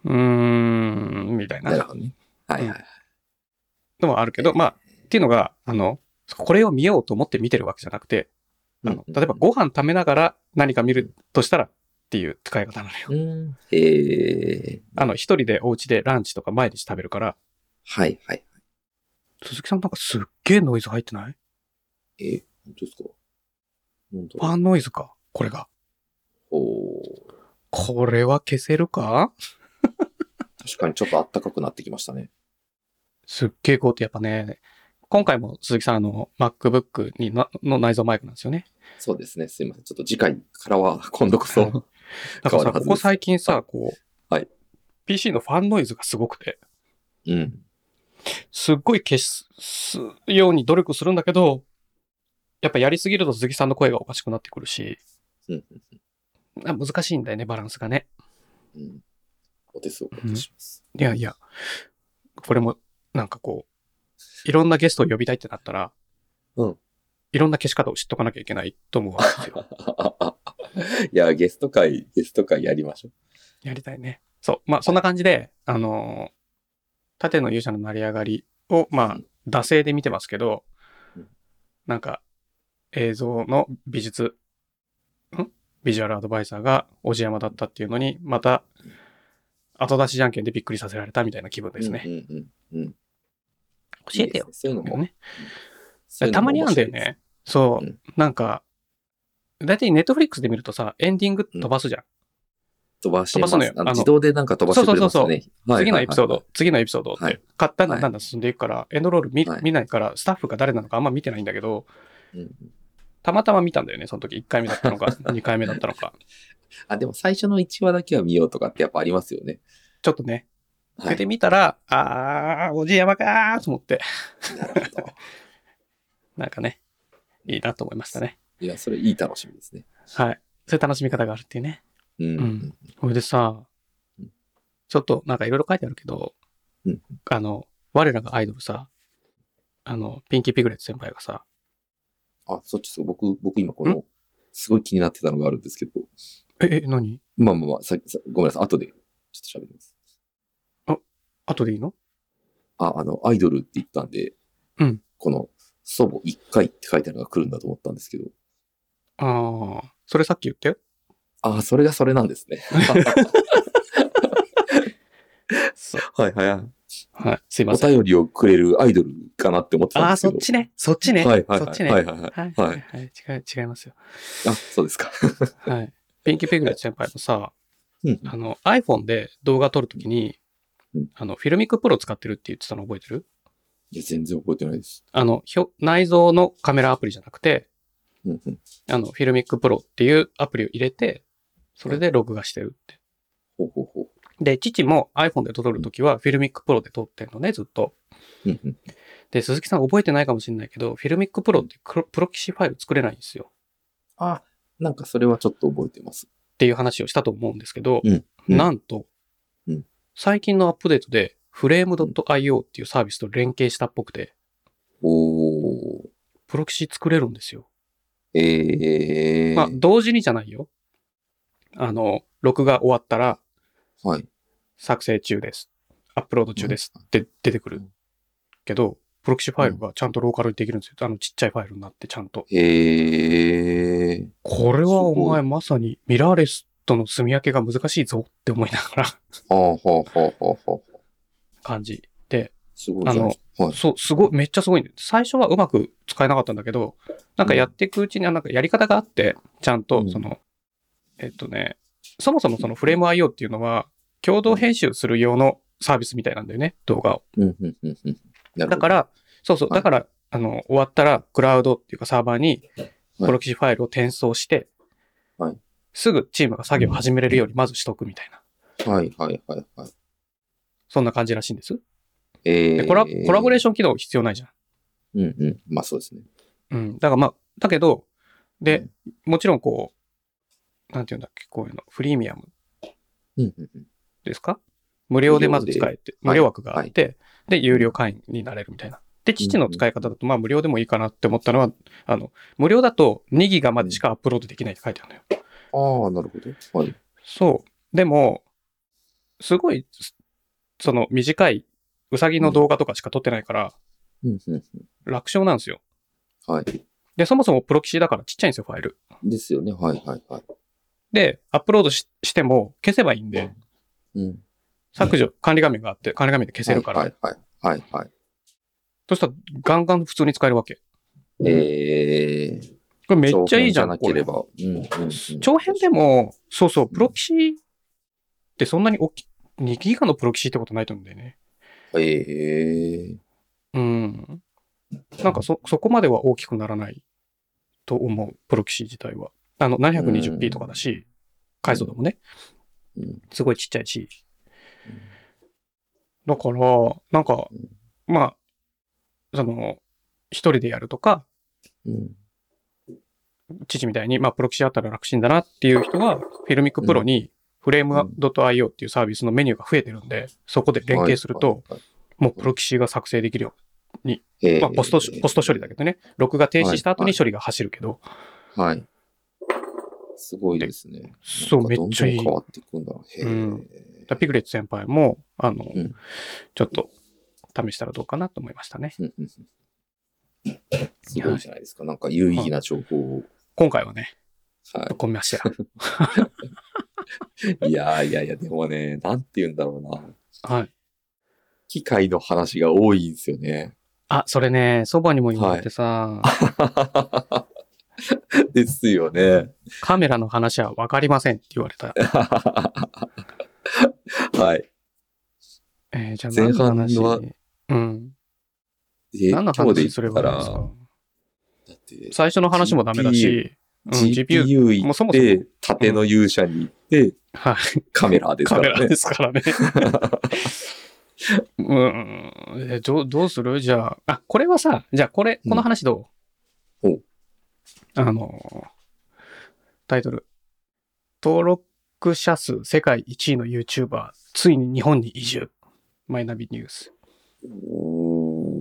うーん、みたいななるほどね。はいはい。のはあるけど、まあ、っていうのが、あの、これを見ようと思って見てるわけじゃなくて、あの、うん例えばご飯食べながら何か見るとしたらっていう使い方なのよ。うん。へえ。あの、一人でお家でランチとか毎日食べるから、はいはい。鈴木さんなんかすっげえノイズ入ってない？えー、本当ですか？ファンノイズかこれが。おこれは消せるか？確かにちょっと暖かくなってきましたね。すっげえこうってやっぱね、今回も鈴木さんあの MacBook になの内蔵マイクなんですよね。そうですね。すいません。ちょっと次回からは今度こそ。なんかさ、ここ最近さ、こう、はい PC のファンノイズがすごくて、うん。すっごい消すように努力するんだけど、やっぱやりすぎると鈴木さんの声がおかしくなってくるし、うんあ難しいんだよね、バランスがね。うん。お手数をお願いします。いやいや、これも、なんかこう、いろんなゲストを呼びたいってなったら、うん。いろんな消し方を知っとかなきゃいけないと思うわけですよ。いや、ゲスト会、ゲスト会やりましょやりたいね。そう。まあ、そんな感じで、あのー縦の勇者の成り上がりを、まあうん、惰性で見てますけどうん、なんか、映像の美術、ん？ビジュアルアドバイザーが小地山だったっていうのに、また、後出しじゃんけんでびっくりさせられたみたいな気分う。ですね。うんうんうんうん。教えてよいい。そういうのも。ね。そういうのもたまにあるんだよね。そう。うんなんか、だいたいネットフリックスで見るとさ、エンディング飛ばすじゃん。飛ばし飛ばすのよあの自動でなんか飛ばしてくれますよね。はい次のエピソード、はい次のエピソードって、はいかだんだはいんだんだん進んでいくから、エンドロール見,、はい見ないから、スタッフが誰なのかあんま見てないんだけど、はいうんたまたま見たんだよね、その時。1回目だったのか、2回目だったのか。あ、でも最初の1話だけは見ようとかってやっぱありますよね。ちょっとね。はい。それで見たら、あー、おじやまかーと思って、なるほど。なんかね、いいなと思いましたね。いや、それいい楽しみですね。はい。そういう楽しみ方があるっていうね。うん。うんこれでさうん、ちょっとなんかいろいろ書いてあるけど、うんあの、我らがアイドルさ、あの、ピンキーピグレット先輩がさ、あ、そっちそう。僕、僕今この、すごい気になってたのがあるんですけど、え、え、何？まあまあまあ、ささごめんなさい。後でちょっと喋ります。後でいいの？あ、あの、アイドルって言ったんで、うんこの、祖母1回って書いてあるのが来るんだと思ったんですけど、ああ、それさっき言ったよ。あ、それがそれなんですね。はいはいはい。はい。すいまおせん。便りをくれるアイドルかなって思ってたんああ、ですけど。そっちね。そっちね。はいはいはいそっちね。はいはいはいはいははいいはい。違いますよ。あ、そうですか。はい。ピンキーピグレット先輩もさ、うんあの、iPhone で動画撮るときにうん、あの、 FiLMiC Pro 使ってるって言ってたの覚えてる？いや、全然覚えてないです。あの、ひょ内蔵のカメラアプリじゃなくて、うんうん。あの、 FiLMiC Pro っていうアプリを入れて、それで録画してるって。ほうほうほで、父も iPhone で撮るときは FiLMiC Pro で撮ってんのね、ずっと。う。うんうん。で、鈴木さん覚えてないかもしれないけど、 FiLMiC Pro ってプロキシファイル作れないんですよ。あ、なんかそれはちょっと覚えてます。っていう話をしたと思うんですけど、うんうんなんと、うん最近のアップデートで、 Frame.io っていうサービスと連携したっぽくて、おー。プロキシ作れるんですよ。えー。まあ、同時にじゃないよ。あの、録画終わったら、はい。作成中です。アップロード中ですって出てくる。けど、プロキシファイルがちゃんとローカルにできるんですよ。あのちっちゃいファイルになってちゃんと。へー。これはお前まさにミラーレスとの住み分けが難しいぞって思いながらはあはあはあはあはあ。感じで、すごいじゃないですか。はい。そう、すごい、めっちゃすごいん最初はうまく使えなかったんだけど、なんかやっていくうちにはなんかやり方があって、ちゃんとうんその、えっとね、そもそもそのフレーム IO っていうのは、共同編集する用のサービスみたいなんだよね、動画を。うんうんうんうん。なるほどだから、そうそう、はいだから、あの、終わったら、クラウドっていうかサーバーに、はいプロキシファイルを転送して、はいすぐチームが作業を始めれるようにまずしとくみたいな。はいはいはいはい。そんな感じらしいんです。えー。でコラコラボレーション機能必要ないじゃん。うんうん。まあそうですね。うん。だからまあ、だけど、でうん、もちろんこう、なんていうんだっけ、こういうの、フリーミアムうんうんうん。ですか無料でまず使えて、無はい料枠があって、で、有料会員になれるみたいな。で、父の使い方だと、まあ無料でもいいかなって思ったのは、あの、無料だと2ギガまでしかアップロードできないって書いてあるのよ。ああ、なるほど。はい。そう。でも、すごい、その短いうさぎの動画とかしか撮ってないから。楽勝なんですよ。はい。で、そもそもプロキシだからちっちゃいんですよ、ファイル。ですよね。はいはいはい。で、アップロードししても消せばいいんで、うん。削除、管理画面があって、管理画面で消せるから、はいはいはい。はいはい。そしたらガンガン普通に使えるわけ。えー。これめっちゃいいじゃん、これ長編なけれ。ば。うんうんうん。長編でも、そうそう、プロキシってそんなに大き、2ギガのプロキシってことないと思うんだよね。えー。うん。なんかそ、そこまでは大きくならないと思う、プロキシ自体は。あの、720p とかだし、解像度もね、うんすごいちっちゃいし。だから、なんかうん、まあ、その、一人でやるとか、うん。父みたいに、まあ、プロキシあったら楽ちんだなっていう人は、 FiLMiC Pro にフレーム .io っていうサービスのメニューが増えてるんで、そこで連携すると、はい、もうプロキシが作成できるよ。はいまあ、ポスト、ポスト処理だけどね。録画停止した後に処理が走るけど、はい。すごいですね。そうめっちゃいい変わっていくんだ。ピグレッツ先輩も、あの、うんちょっと試したらどうかなと思いましたね。うんうんうんすごいじゃないですか。なんか有意義な情報を。今回はね、は込みましたよ。い。いやいやいや、でもね、なんて言うんだろうな。はい。機械の話が多いんですよね。あ、それね、そばにも言われてさ、ですよね。カメラの話はわかりませんって言われた。はい。えーじゃあ前何の話？半はうん。で何の話すれですか？最初の話もダメだし、うん、GPU、行もうそもそもって、縦の勇者に行って、はい。カメラですカメラからね。ですからね。うん。えどう、どうする？じゃあ、あ、これはさ、じゃあこれ、うんこの話どう、ほうあの、タイトル。登録者数世界1位の YouTuber、ついに日本に移住。マイナビニュース。おー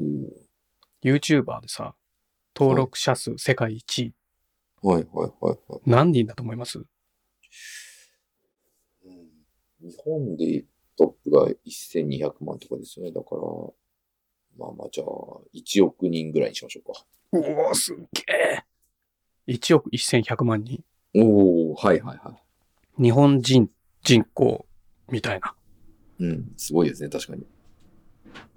YouTuber でさ、登録者数世界1位、はいはいはいはい。何人だと思います？うん日本でトップが1200万とかですよね。だから、まあまあじゃあ、1億人ぐらいにしましょうか。おお、すっげえ。1億1100万人。おおはいはいは日本人人口みたいな。い。うん、すごいですね、確かに。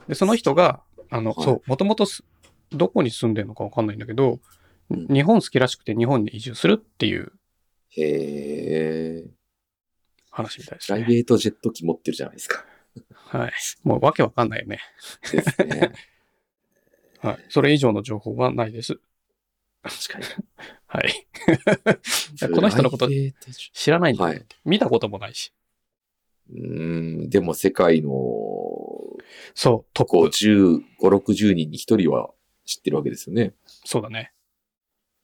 で、その人が、あの、はいそう、もともとすどこに住んでるのかわかんないんだけど、うん日本好きらしくて日本に移住するっていうへえ。話みたいですプライベね。ートジェット機持ってるじゃないですか。はい。もうわけわかんないよね。ですね。はい。それ以上の情報はないです。確かに。はい。この人のこと知らないんだよ、はい見たこともないし。うーん、でも世界のそう、トップ。50、5、60人に1人は知ってるわけですよね。そうだね。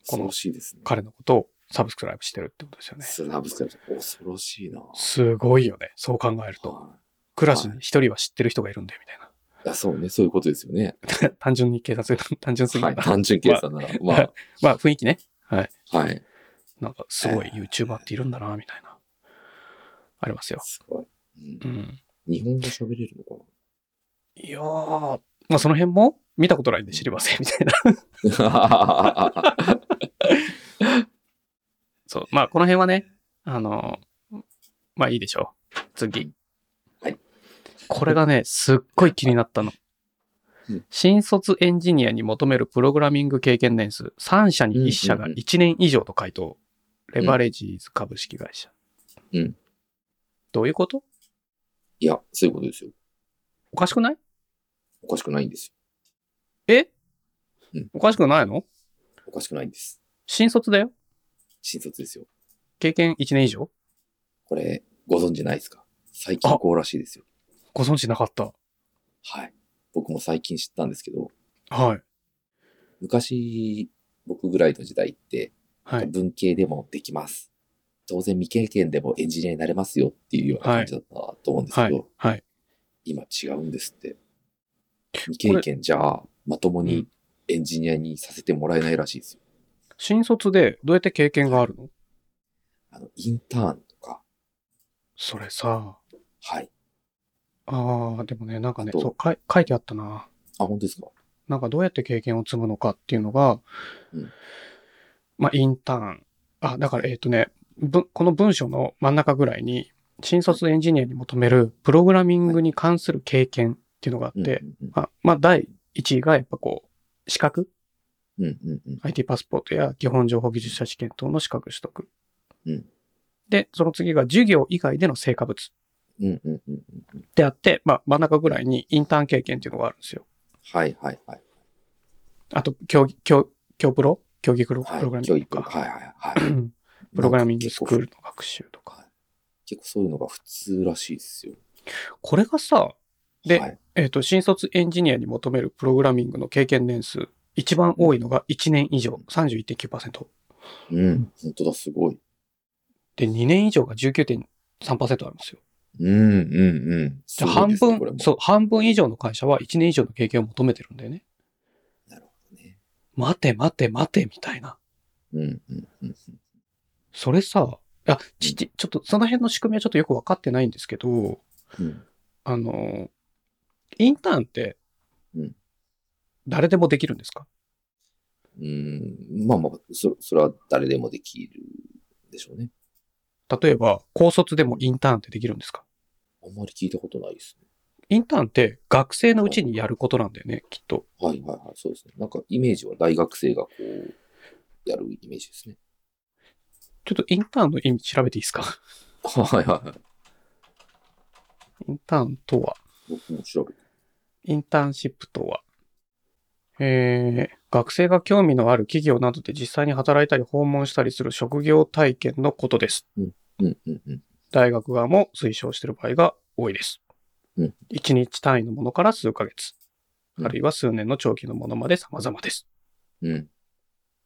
この恐ろしいですね。彼のことをサブスクライブしてるってことですよね。スラブスクライブ恐ろしいな。すごいよね。そう考えると。はクラスに一人は知ってる人がいるんで、みたいいあそうね、そういうことですよね。な。単純に警察、単純すぎはい。るな。単純計算なら。まあ、まあ、雰囲気ね。はい。はい。なんか、すごい YouTuber っているんだな、みたいな。ありますよ。すごい。うんうん。日本語喋れるのかいやー、まあ、その辺も見たことないんで知りません、みたいな。な そう。まあ、この辺はね、あの、まあいいでしょう。次。はい。これがね、すっごい気になったのうん。新卒エンジニアに求めるプログラミング経験年数、3社に1社がうんうんうん1年以上と回答。レバレッジーズ株式会社。うん。どういうこと？いや、そういうことですよ。おかしくない？おかしくないんですえ？うんおかしくないの？よ。おかしくないんです。新卒だよ新卒ですよ。経験1年以上？これ、ご存知ないですか？最近こうらしいですよ。ご存知なかった。はい。僕も最近知ったんですけど、はい。昔、僕ぐらいの時代って、はい。文系でもできます。当然未経験でもエンジニアになれますよっていうような感じだったと思うんですけど、はい。はい。今違うんですって。未経験じゃあ、まともにエンジニアにさせてもらえないらしいですよ。新卒でどうやって経験があるの？あの、インターンとか、それさ、はい。ああ、でもね、なんかね、そうかい、書いてあったな。あ、本当ですか？なんかどうやって経験を積むのかっていうのが、うん。まあ、インターン。あ、だから、えっ、とね、ぶこの文章の真ん中ぐらいに、新卒エンジニアに求めるプログラミングに関する経験っていうのがあって、うんうんまあ、まあ、第1位がやっぱこう、資格？うんうんうん IT パスポートや基本情報技術者試験等の資格取得。うんで、その次が授業以外での成果物うんうんうんうんであって、まあ、真ん中ぐらいにインターン経験っていうのがあるんですよ。はいはいはい。あと、競技、競、競プロ？競技プロ？プはいログラミ。ングとか、はいはいはい。うんプログラミングスクールの学習とか。結構そういうのが普通らしいですよ。これがさ、ではい。えっ、と、新卒エンジニアに求めるプログラミングの経験年数、一番多いのが1年以上、31.9%。うん。本当だ、すごい。で、2年以上が19.3%あるんですよ。うん、うん、うん。じゃあ半分、そう、半分以上の会社は1年以上の経験を求めてるんだよね。なるほどね。待て待て待てみたいな。うん、うん、うん。それさ、いや、ちち、ちょっとその辺の仕組みはちょっとよくわかってないんですけど、うん。あの、インターンってうん、誰でもできるんですか、うん、まあまあ、そそれは誰でもできるでしょうね。例えば、高卒でもインターンってできるんですか？あんまり聞いたことないですね。インターンって学生のうちにやることなんだよね、きっと。はいはいはい、そうですね。なんかイメージは大学生がこう、やるイメージですね。ちょっとインターンの意味調べていいですか？はいはいはい。インターンとは？僕も調べて。インターンシップとは、えー、学生が興味のある企業などで実際に働いたり訪問したりする職業体験のことです。うんうんうん。大学側も推奨している場合が多いです。うん1日単位のものから数ヶ月、うんあるいは数年の長期のものまで様々です。うん。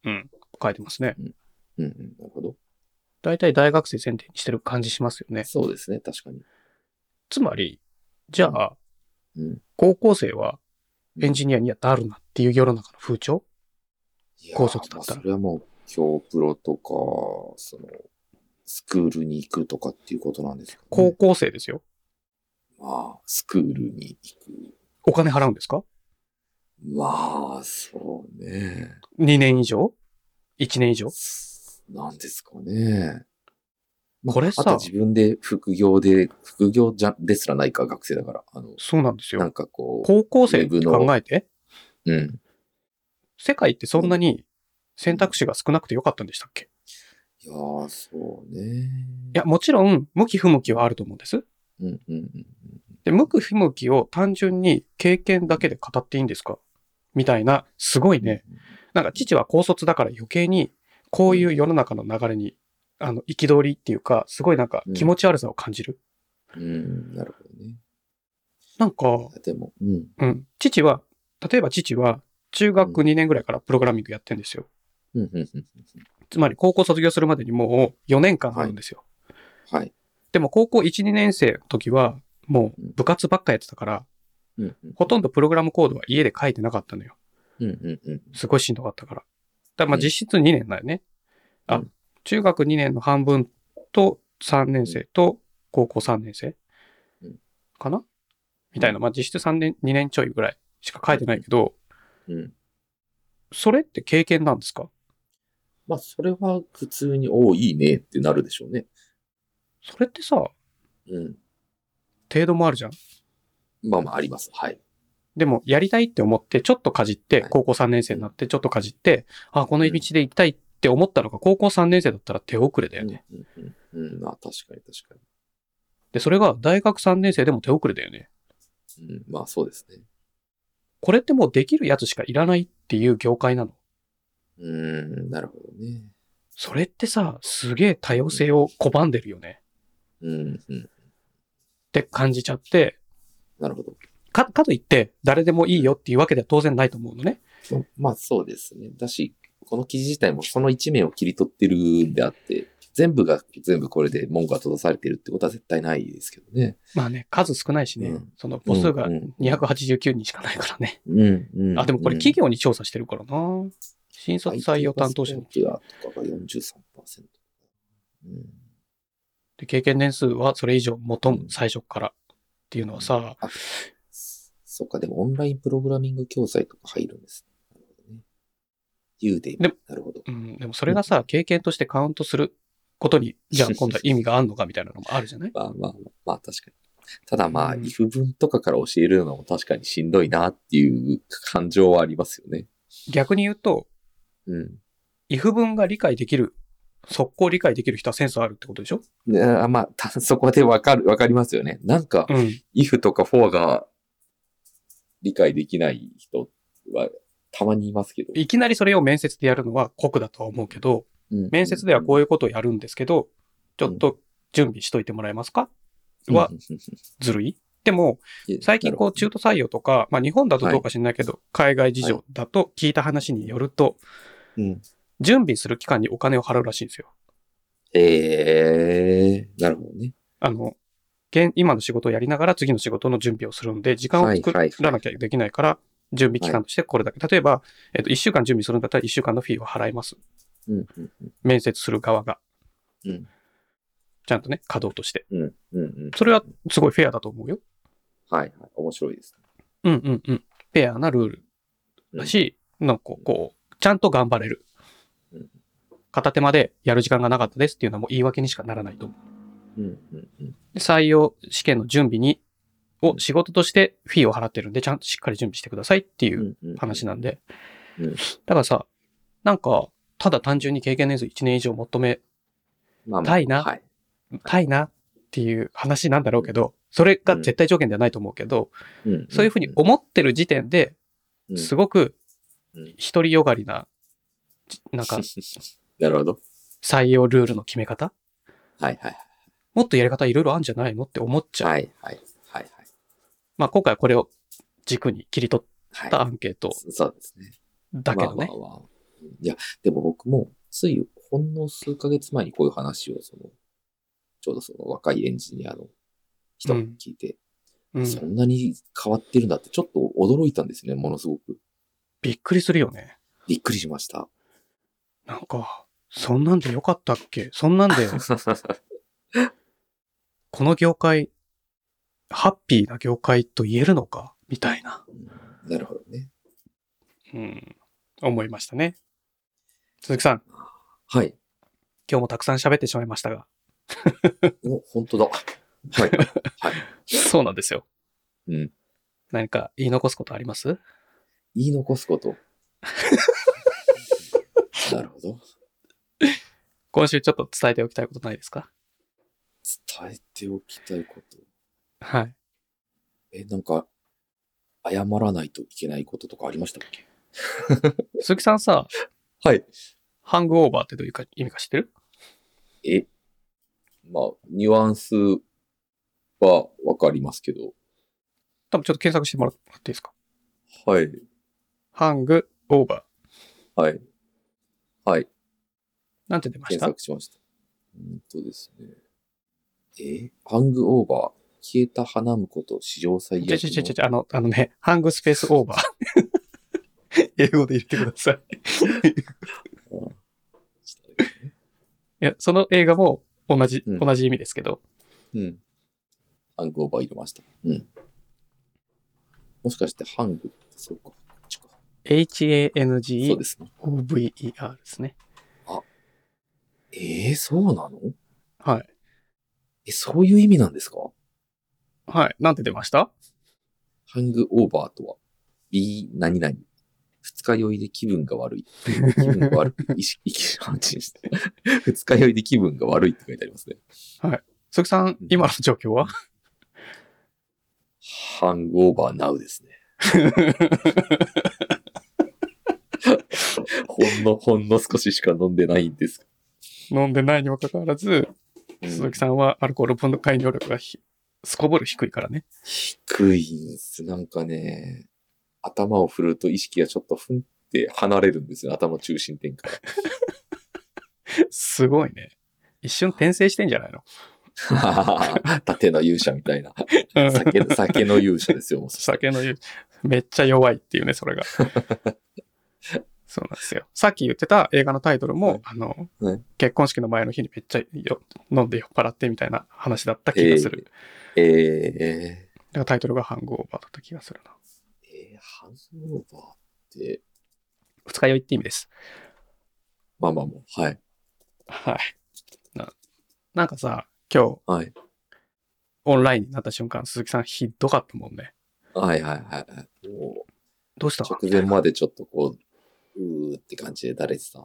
うん。書いてますね。うんうん。なるほど。大体大学生前提にしてる感じしますよね。そうですね、確かに。つまり、じゃあ、うん。高校生はエンジニアになるなっていう世の中の風潮？高卒だったらまあそれはもう、教プロとか、その、スクールに行くとかっていうことなんですかね。高校生ですよ。まあ、スクールに行く。お金払うんですか？まあ、そうね。2年以上 ?1 年以上？なんですかね。まあこれさあと自分で副業で、副業じゃ、ですらないか、学生だから。あの、そうなんですなんよ。かこ高校生って考えて、う、うん。世界ってそんなに選択肢が少なくてよかったんでしたっけ？いやー、そうね。いや、もちろん、向き不向きはあると思うんです。うん、うん、うん。で、向く不向きを単純に経験だけで語っていいんですか？みたいな、すごいね。なんか父は高卒だから余計に、こういう世の中の流れに、あの、憤りっていうか、すごいなんか気持ち悪さを感じる。うん、なるほどね。なんか、でも、うん。うん。父は、例えば父は、中学2年ぐらいからプログラミングやってんですよ。うん、うん、うん。つまり高校卒業するまでにもう4年間あるんですよ。はい。でも高校1、2年生の時は、もう部活ばっかやってたから、うん、うん。ほとんどプログラムコードは家で書いてなかったのよ。うん、うん、うん。すごいしんどかったから。だからまあうん実質2年だよね。あうん、中学2年の半分と3年生と高校3年生うんかな？みたいな。まあ実質3年、2年ちょいぐらいしか書いてないけど、うん。それって経験なんですか？まあ、それは普通に、おお、いいねってなるでしょうね。それってさ、うん。程度もあるじゃん？まあまあ、あります。はい。でも、やりたいって思って、ちょっとかじってはい、高校3年生になって、ちょっとかじって、あ、この道で行きたいって思ったのが、高校3年生だったら手遅れだよね。うん、うん、うん。うん、まあ、確かに確かで、それが大学3年生でも手遅れだよね。に。うん、まあ、そうですね。これってもうできるやつしかいらないっていう業界なの？うーん、なるほどね。それってさ、すげえ多様性を拒んでるよね。うん、うん。って感じちゃって、なるほど。か、かといって、誰でもいいよっていうわけでは当然ないと思うのね。ままあ、そうですね。だし、この記事自体もその一面を切り取ってるんであって、全部が全部これで文句が閉ざされてるってことは絶対ないですけどね。まあね、数少ないしね、うんその母数がうんうん289人しかないからね。うん、うん。あ、でもこれ企業に調査してるからな。新卒採用担当者に。IT が43%。うん。で、経験年数はそれ以上求む、最初から。っていうのはさ、あ、そっか、でもオンラインプログラミング教材とか入るんです。ね。ユーデでミ。なるほど。うん、でもそれがさ、経験としてカウントすることに、じゃあ 今度は意味があるのかみたいなのもあるじゃない？まあまあ、まあ確かに。ただまあ、うん if 文とかから教えるのも確かにしんどいなっていう感情はありますよね。逆に言うと、うん。if 文が理解できる、速攻理解できる人はセンスあるってことでしょであまあ、たそこでわかる、わかりますよね。なんか、うん。if とか for が理解できない人はたまにいますけど。いきなりそれを面接でやるのは酷だとは思うけど、うん面接ではこういいうことをやるんですけど、ちょっと準備しといてもらえますか？は ずるい？っでも、最近こう中途採用とか、まあ日本だとどうか知んないけど、海外事情だと聞いた話によると、ほどうん。準備する期間にお金を払うらしいんですよ。ええなるほどね。あの、現今の仕事をやりながら次の仕事の準備をするんで、時間を作はいはいらなきゃできないから、準備期間としてこれだけ。例えば、えっと、1週間準備するんだったら1週間のフィーを払います。うん、うん、面接する側が。うんちゃんとね、稼働として。うん、うん、うん。それはすごいフェアだと思うよ。はい、はい。面白いです。うんうんうん。フェアなルールだし、なんかこう、ちゃんと頑張れるうん。片手間でやる時間がなかったですっていうのはもう言い訳にしかならないと思う。うん、うん、うん。で採用試験の準備に、を仕事としてフィーを払ってるんで、ちゃんとしっかり準備してくださいっていううん話なんで。うん。だからさ、なんか、ただ単純に経験年数1年以上求めたいなはい。たいなっていう話なんだろうけど、それが絶対条件ではないと思うけど、うんそういうふうに思ってる時点で、すごくうん。独りよがりな、なんか なるほど。採用ルールの決め方？はいはいもっとやり方いろいろあるんじゃないの？って思っちゃう。はいはいまあ今回これを軸に切り取はい。ったはい。アンケートそうですね。だけどねいや、でも僕も、ついほんの数ヶ月前にこういう話を、その、ちょうどその若いエンジニアの人に聞いて、うん。そんなに変わってるんだってちょっと驚いたんですね、ものすごく。びっくりするよね。びっくりしました。なんか、そんなんでよかったっけ？そんなんで、この業界、ハッピーな業界と言えるのかみたいな。なるほどね。うん。思いましたね。鈴木さん、はい。今日もたくさん喋ってしまいましたが。お、本当だ。はい。はい。そうなんですよ。うん。何か言い残すことあります？言い残すこと。なるほど。今週ちょっと伝えておきたいことないですか？伝えておきたいこと。はい。え、なんか、謝らないといけないこととかありましたっけ？鈴木さんさ、はい。ハングオーバーってどういうか意味か知ってる？え、まあ、ニュアンスはわかりますけど。多分ちょっと検索してもらっていいですか？はい。ハングオーバー。はい。はい。なんて出ました？検索しました。うんとですね。えハングオーバー。消えた花婿と史上最悪の。ちょちょちょちょ、あの、あのね、ハングスペースオーバー。英語で入れてください。いや、その映画も同じ、うん同じ意味ですけど、うん。ハングオーバー入れました。うん。もしかしてハングそうか。HANGOVER ですね。ですね。えー、そうなの？はい。え、そういう意味なんですか？はい。なんて出ました？ハングオーバーとは、B 何々。二日酔いで気分が悪い。気分が悪い。意識、意識。二日酔いで気分が悪いって書いてありますね。鈴木さん、今の状況は？ハングオーバーナウですね。ほんの、ほんの少ししか飲んでないんです。飲んでないにもかかわらず、鈴木さんはアルコール分解能力がひすこぶる低いからね。低いんです。なんかね、頭を振ると意識がちょっとふんって離れるんですよ。頭中心点から。すごいね。一瞬転生してんじゃないの？盾の勇者みたいな。酒、酒の勇者ですよ。酒の言う、めっちゃ弱いっていうね、それが。そうなんですよ。さっき言ってた映画のタイトルも、はいあの、はい結婚式の前の日にめっちゃよ飲んで酔っ払ってみたいな話だった気がする。えー、えだからタイトルがハングオーバーだった気がするな。ー、えー、ハングオーバーって、二日酔いって意味です。まあまあもう、はい。はい。ななんかさ、今日はい。オンラインになった瞬間、鈴木さんひどかったもんね。はいはいはいはい。もどうした？う直前までちょっとこう、うーって感じでだれてた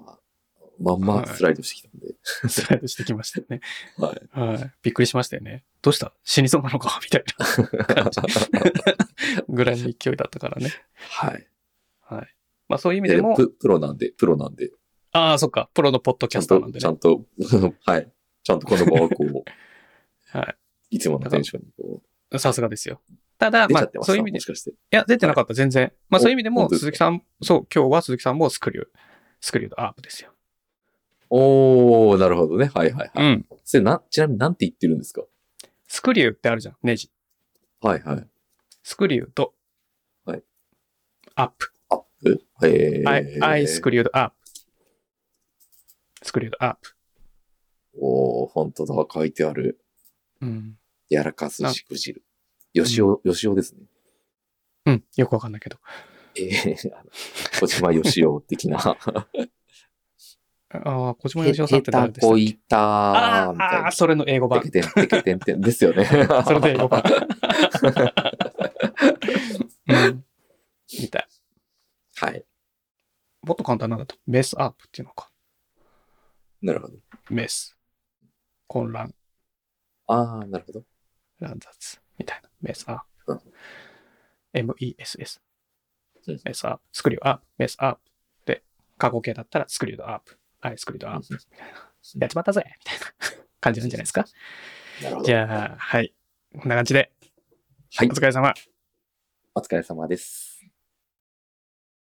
まんまスライドしてきたんで。スライドしてきましたよね。はい。はい。びっくりしましたよね。どうした？死にそうなのか？みたいな感じ ぐらいの勢いだったからね。はい。はい。まあそういう意味でも、ププロなんで、プロなんで。ああ、そっか。プロのポッドキャスターなんでね。ちゃんと、はい。ちゃんとこの場はこう、はいつものテンションにこさすがですよ。ただ、まあそういう意味で、しかして。や、出てなかった、全然。まあ、おそういう意味でも、鈴木さん、そう、今日は鈴木さんもスクリュー、スクリュードアープですよ。おー、なるほどね。はいはいはい。うん。それな、ちなみに何て言ってるんですか？スクリューってあるじゃん、ネジ。はいはい。スクリュード。はい。アップ。アップ？へー。I, I スクリュードアップ。スクリュードアップ。おー、本当だ。書いてある。うん。やらかすしくじる。よしお、よしおですね。うん。よくわかんないけど。えー、あ の小島よしお的な。ああ、小島よしおさんって誰でしたっいたあみたいなーあー、。それの英語版テ。ケテン、テケテンテンですよね。それで英語版。うん。みたい。はい。もっと簡単なんだと。 mess up っていうのか。なるほど。 mess。混乱。ああ、なるほど。乱雑。みたいな。M-E-S-S うん。 mess up。screw up。mess up。で、過去形だったら screwed up。はい、 screwed up。みたいな。やっちまったぜみたいな感じなんじゃないですか？じゃあ、はい。こんな感じで、はいお。疲れ様。お疲れ様です。